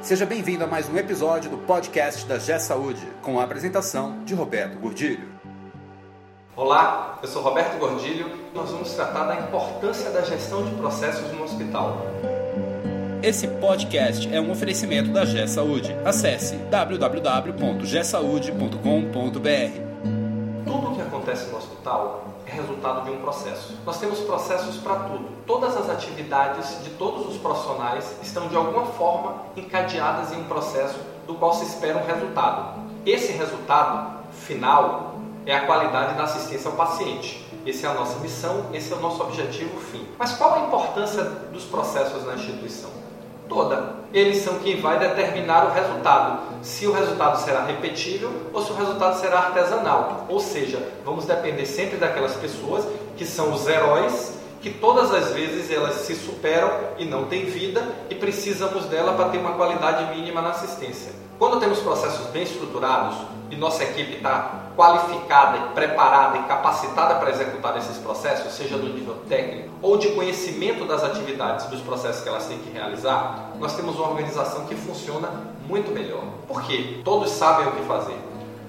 Seja bem-vindo a mais um episódio do podcast da G Saúde, com a apresentação de Roberto Gordilho. Olá, eu sou Roberto Gordilho e nós vamos tratar da importância da gestão de processos no hospital. Esse podcast é um oferecimento da G Saúde. Acesse www.gsaude.com.br. Acontece no hospital é resultado de um processo. Nós temos processos para tudo. Todas as atividades de todos os profissionais estão de alguma forma encadeadas em um processo do qual se espera um resultado. Esse resultado final é a qualidade da assistência ao paciente. Essa é a nossa missão, esse é o nosso objetivo fim. Mas qual a importância dos processos na instituição? toda. Eles são quem vai determinar o resultado. Se o resultado será repetível ou se o resultado será artesanal. Ou seja, vamos depender sempre daquelas pessoas que são os heróis, que todas as vezes elas se superam e não têm vida e precisamos dela para ter uma qualidade mínima na assistência. Quando temos processos bem estruturados e nossa equipe está qualificada, preparada e capacitada para executar esses processos, seja do nível técnico ou de conhecimento das atividades, dos processos que elas têm que realizar, nós temos uma organização que funciona muito melhor. Por quê? Todos sabem o que fazer.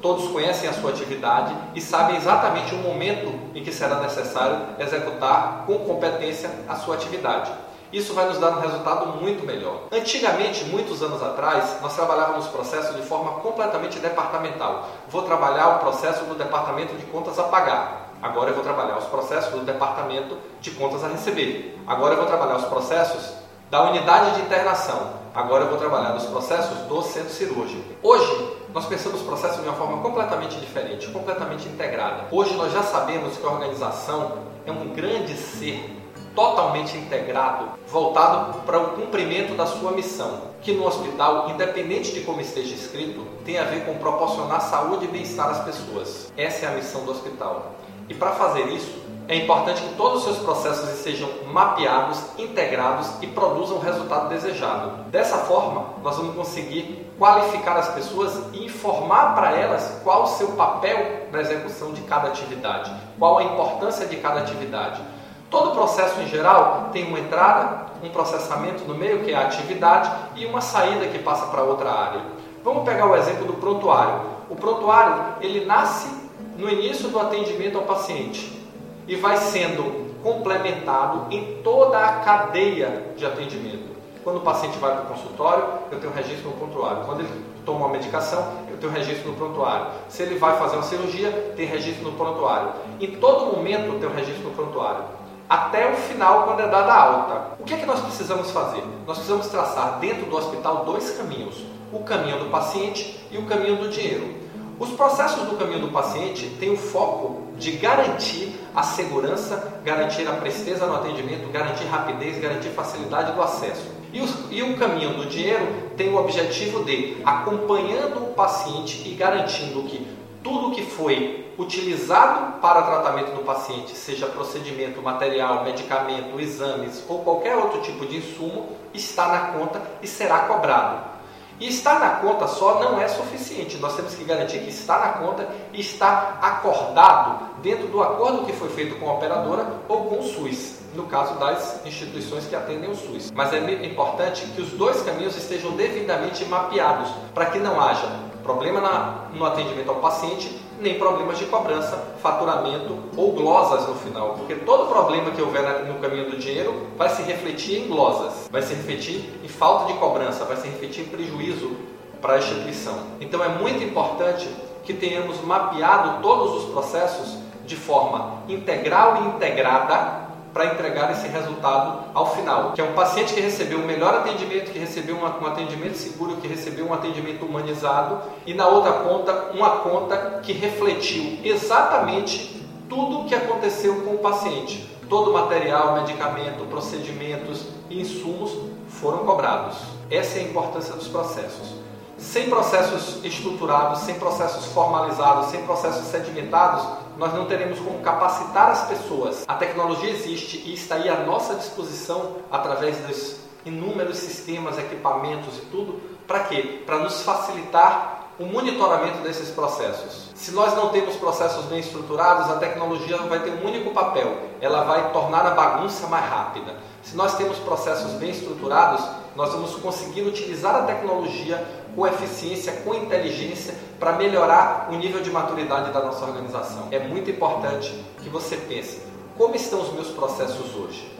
Todos conhecem a sua atividade e sabem exatamente o momento em que será necessário executar com competência a sua atividade. Isso vai nos dar um resultado muito melhor. Antigamente, muitos anos atrás, nós trabalhávamos processos de forma completamente departamental. Vou trabalhar o processo do departamento de contas a pagar. Agora eu vou trabalhar os processos do departamento de contas a receber. Agora eu vou trabalhar os processos da unidade de internação. Agora eu vou trabalhar os processos do centro cirúrgico. Hoje, nós pensamos o processo de uma forma completamente diferente, completamente integrada. Hoje nós já sabemos que a organização é um grande ser totalmente integrado, voltado para o cumprimento da sua missão, que no hospital, independente de como esteja escrito, tem a ver com proporcionar saúde e bem-estar às pessoas. Essa é a missão do hospital. E para fazer isso, é importante que todos os seus processos estejam mapeados, integrados e produzam o resultado desejado. Dessa forma, nós vamos conseguir qualificar as pessoas e informar para elas qual o seu papel na execução de cada atividade, qual a importância de cada atividade Todo processo em geral tem uma entrada, um processamento no meio, que é a atividade, e uma saída que passa para outra área. Vamos pegar o exemplo do prontuário. O prontuário, ele nasce no início do atendimento ao paciente e vai sendo complementado em toda a cadeia de atendimento. Quando o paciente vai para o consultório, eu tenho registro no prontuário. Quando ele toma uma medicação, eu tenho registro no prontuário. Se ele vai fazer uma cirurgia, tem registro no prontuário. Em todo momento, eu tenho registro no prontuário até o final, quando é dada a alta. O que é que nós precisamos fazer? Nós precisamos traçar dentro do hospital dois caminhos: o caminho do paciente e o caminho do dinheiro. Os processos do caminho do paciente têm o foco de garantir a segurança, garantir a presteza no atendimento, garantir rapidez, garantir facilidade do acesso. E, e o caminho do dinheiro tem o objetivo de, acompanhando o paciente e garantindo que tudo que foi utilizado para tratamento do paciente, seja procedimento, material, medicamento, exames ou qualquer outro tipo de insumo, está na conta e será cobrado. E estar na conta só não é suficiente. Nós temos que garantir que está na conta e está acordado dentro do acordo que foi feito com a operadora ou com o SUS, no caso das instituições que atendem o SUS. Mas é importante que os dois caminhos estejam devidamente mapeados para que não haja problema na, no atendimento ao paciente, nem problemas de cobrança, faturamento ou glosas no final, porque todo problema que houver no caminho do dinheiro vai se refletir em glosas, vai se refletir em falta de cobrança, vai se refletir em prejuízo para a instituição. Então é muito importante que tenhamos mapeado todos os processos de forma integral e integrada para entregar esse resultado ao final. Que é um paciente que recebeu o um melhor atendimento, que recebeu um atendimento seguro, que recebeu um atendimento humanizado, e na outra ponta, uma conta que refletiu exatamente tudo o que aconteceu com o paciente. Todo o material, medicamento, procedimentos e insumos foram cobrados. Essa é a importância dos processos. Sem processos estruturados, sem processos formalizados, sem processos sedimentados, nós não teremos como capacitar as pessoas. A tecnologia existe e está aí à nossa disposição através dos inúmeros sistemas, equipamentos e tudo. Para quê? Para nos facilitar o monitoramento desses processos. Se nós não temos processos bem estruturados, a tecnologia vai ter um único papel, ela vai tornar a bagunça mais rápida. Se nós temos processos bem estruturados, nós vamos conseguir utilizar a tecnologia com eficiência, com inteligência, para melhorar o nível de maturidade da nossa organização. É muito importante que você pense: como estão os meus processos hoje?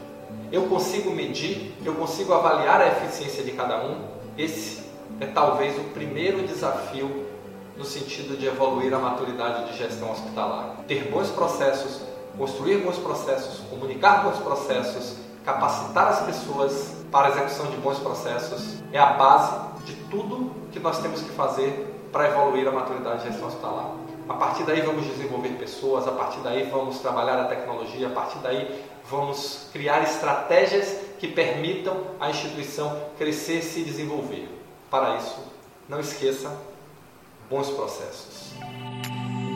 Eu consigo medir, eu consigo avaliar a eficiência de cada um? Esse é talvez o primeiro desafio no sentido de evoluir a maturidade de gestão hospitalar. Ter bons processos, construir bons processos, comunicar bons processos, capacitar as pessoas para a execução de bons processos é a base de tudo que nós temos que fazer para evoluir a maturidade de gestão hospitalar. A partir daí vamos desenvolver pessoas, a partir daí vamos trabalhar a tecnologia, a partir daí vamos criar estratégias que permitam à instituição crescer e se desenvolver. Para isso, não esqueça bons processos.